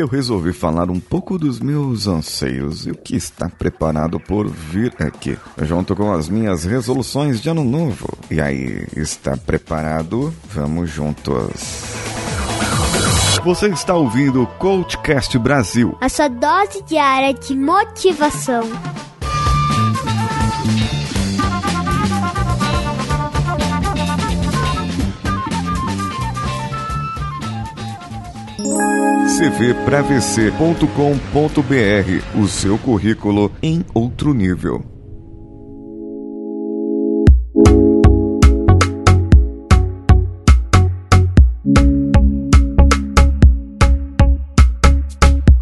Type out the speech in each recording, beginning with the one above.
eu resolvi falar um pouco dos meus anseios e o que está preparado por vir aqui, junto com as minhas resoluções de ano novo. E aí, está preparado? Vamos juntos. Você está ouvindo o Coachcast Brasil. A sua dose diária de motivação. cvpravc.com.br, o seu currículo em outro nível.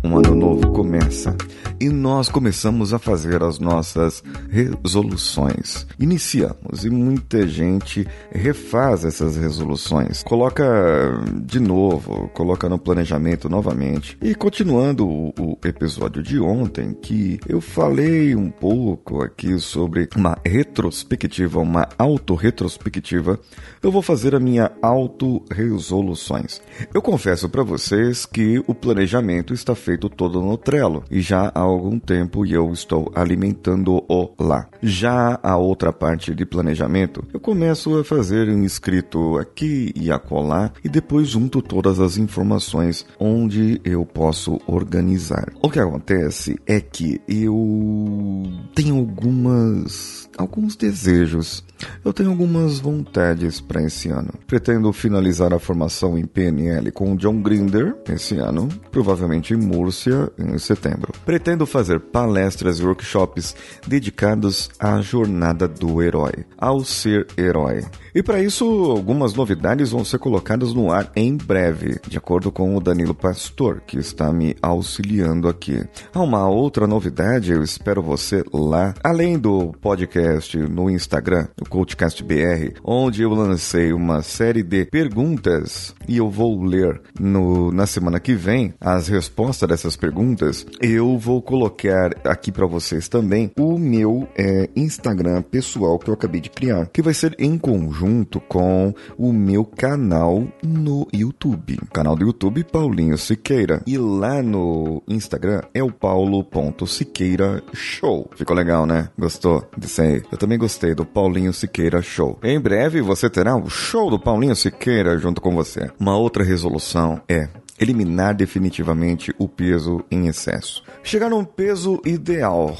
Um ano novo começa e nós começamos a fazer as nossas resoluções. Iniciamos e muita gente refaz essas resoluções, coloca de novo, coloca no planejamento novamente. E continuando o, episódio de ontem, que eu falei um pouco aqui sobre uma retrospectiva, uma autorretrospectiva, eu vou fazer a minha auto-resoluções. Eu confesso para vocês que o planejamento está feito todo no Trello e já há algum tempo e eu estou alimentando-o lá. Já a outra parte de planejamento, eu começo a fazer um escrito aqui e acolá e depois junto todas as informações onde eu posso organizar. O que acontece é que eu tenho algumas alguns desejos. Eu tenho algumas vontades para esse ano. Pretendo finalizar a formação em PNL com John Grinder esse ano, provavelmente em Múrcia em setembro. Pretendo fazer palestras e workshops dedicados à jornada do herói, ao ser herói. E para isso, algumas novidades vão ser colocadas no ar em breve, de acordo com o Danilo Pastor, que está me auxiliando aqui. Há uma outra novidade, eu espero você lá, além do podcast no Instagram, o Coachcast BR, onde eu lancei uma série de perguntas e eu vou ler no, na semana que vem as respostas dessas perguntas. Eu vou colocar aqui para vocês também o meu é, Instagram pessoal que eu acabei de criar, que vai ser em conjunto junto com o meu canal no YouTube. Canal do YouTube Paulinho Siqueira. E lá no Instagram é o paulo.siqueira show. Ficou legal, né? Gostou disso aí? Eu também gostei do Paulinho Siqueira Show. Em breve você terá o show do Paulinho Siqueira junto com você. Uma outra resolução é eliminar definitivamente o peso em excesso. Chegar num peso ideal,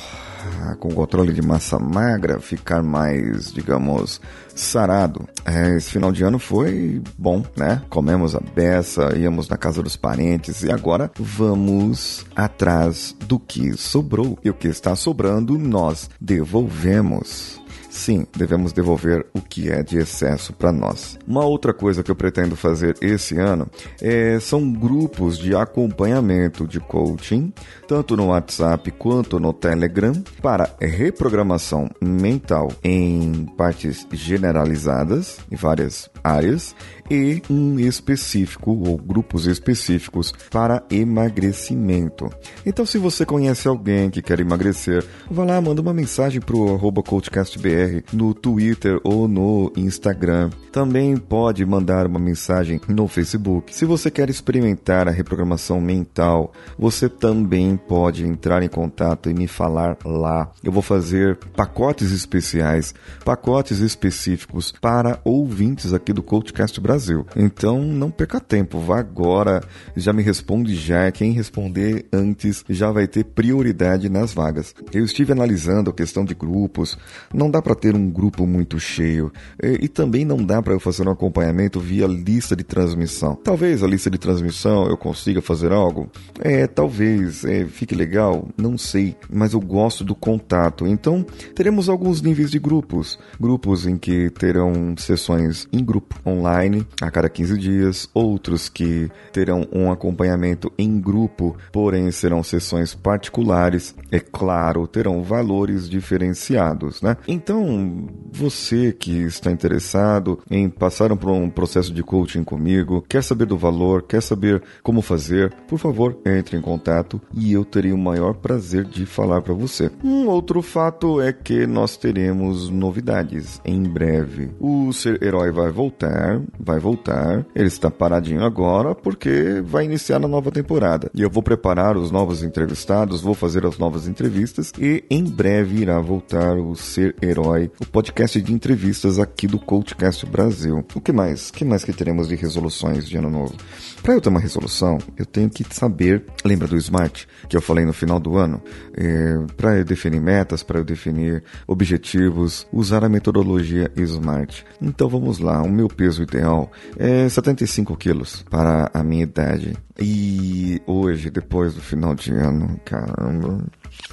com controle de massa magra, ficar mais, digamos, sarado. É, esse final de ano foi bom, né? Comemos a beça, íamos na casa dos parentes e agora vamos atrás do que sobrou. E o que está sobrando, nós devolvemos. Sim, devemos devolver o que é de excesso para nós. Uma outra coisa que eu pretendo fazer esse ano é, são grupos de acompanhamento de coaching, tanto no WhatsApp quanto no Telegram, para reprogramação mental em partes generalizadas, em várias áreas, e um específico ou grupos específicos para emagrecimento. Então, se você conhece alguém que quer emagrecer, vá lá, manda uma mensagem pro arroba CoachCastBR no Twitter ou no Instagram. Também pode mandar uma mensagem no Facebook. Se você quer experimentar a reprogramação mental, você também pode entrar em contato e me falar lá. Eu vou fazer pacotes especiais, pacotes específicos para ouvintes aqui do CoachCast Brasil Brasil. Então não perca tempo, vá agora, já me responde já. Quem responder antes já vai ter prioridade nas vagas. Eu estive analisando a questão de grupos, não dá para ter um grupo muito cheio e, e também não dá para eu fazer um acompanhamento via lista de transmissão. Talvez a lista de transmissão eu consiga fazer algo, é, talvez é, fique legal, não sei, mas eu gosto do contato. Então teremos alguns níveis de grupos, grupos em que terão sessões em grupo online a cada 15 dias, outros que terão um acompanhamento em grupo, porém serão sessões particulares, é claro, terão valores diferenciados, né? Então, você que está interessado em passar por um processo de coaching comigo, quer saber do valor, quer saber como fazer, por favor, entre em contato e eu terei o maior prazer de falar para você. Um outro fato é que nós teremos novidades em breve. O Ser Herói vai voltar, vai vai voltar. Ele está paradinho agora porque vai iniciar a nova temporada. E eu vou preparar os novos entrevistados, vou fazer as novas entrevistas e em breve irá voltar o Ser Herói, o podcast de entrevistas aqui do Coachcast Brasil. O que mais? O que mais que teremos de resoluções de ano novo? Para eu ter uma resolução, eu tenho que saber, lembra do SMART que eu falei no final do ano? É, para eu definir metas, para eu definir objetivos, usar a metodologia SMART. Então vamos lá, o meu peso ideal é 75 quilos para a minha idade. E hoje, depois do final de ano, caramba,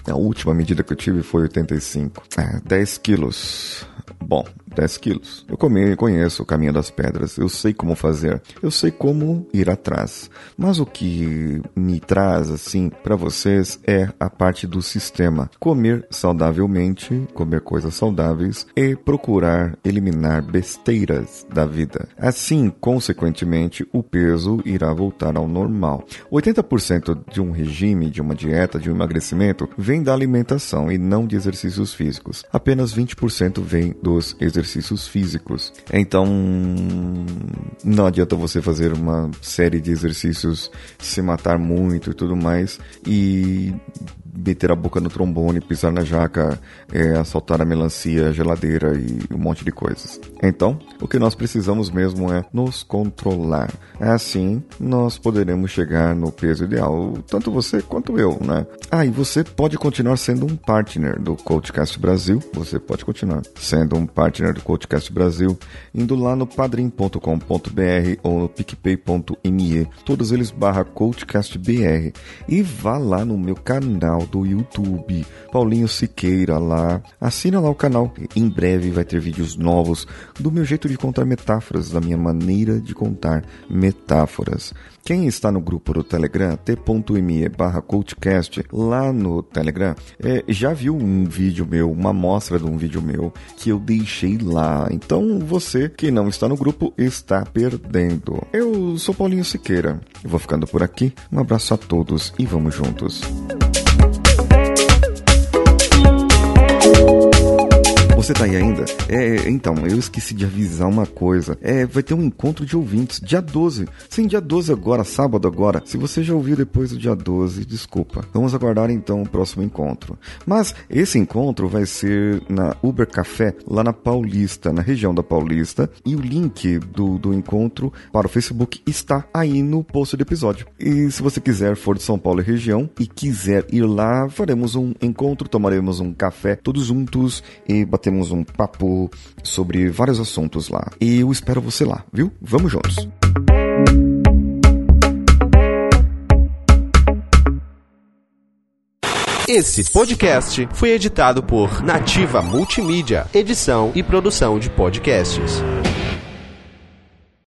a última medida que eu tive foi 85. É, 10 quilos. Bom, 10 quilos. Eu conheço o caminho das pedras, eu sei como fazer, eu sei como ir atrás. Mas o que me traz, assim, para vocês é a parte do sistema. Comer saudavelmente, comer coisas saudáveis e procurar eliminar besteiras da vida. Assim, consequentemente, o peso irá voltar ao normal. 80% de um regime, de uma dieta, de um emagrecimento, vem da alimentação e não de exercícios físicos. Apenas 20% vem dos exercícios exercícios físicos. Então, não adianta você fazer uma série de exercícios, se matar muito e tudo mais, e meter a boca no trombone, pisar na jaca, é, assaltar a melancia, a geladeira e um monte de coisas. Então, o que nós precisamos mesmo é nos controlar. Assim, nós poderemos chegar no peso ideal, tanto você quanto eu, né? Ah, e você pode continuar sendo um partner do Coachcast Brasil. Você pode continuar sendo um partner do Coachcast Brasil, indo lá no padrim.com.br ou no picpay.me, todos eles barra CoachCastBR. E vá lá no meu canal do YouTube, Paulinho Siqueira lá. Assina lá o canal. Em breve vai ter vídeos novos do meu jeito de contar metáforas, da minha maneira de contar metáforas. Quem está no grupo do Telegram, t.me barra lá no Telegram, é, já viu um vídeo meu, uma amostra de um vídeo meu que eu deixei lá. Então você que não está no grupo está perdendo. Eu sou Paulinho Siqueira. Eu vou ficando por aqui. Um abraço a todos e vamos juntos. Você tá aí ainda? É, então, eu esqueci de avisar uma coisa. É, vai ter um encontro de ouvintes, dia 12. Sim, dia 12 agora, sábado agora. Se você já ouviu depois do dia 12, desculpa. Vamos aguardar então o próximo encontro. Mas esse encontro vai ser na Uber Café, lá na Paulista, na região da Paulista. E o link do, do encontro para o Facebook está aí no post do episódio. E se você quiser for de São Paulo e região e quiser ir lá, faremos um encontro, tomaremos um café todos juntos e bateremos um papo sobre vários assuntos lá. E eu espero você lá, viu? Vamos juntos! Esse podcast foi editado por Nativa Multimídia, edição e produção de podcasts.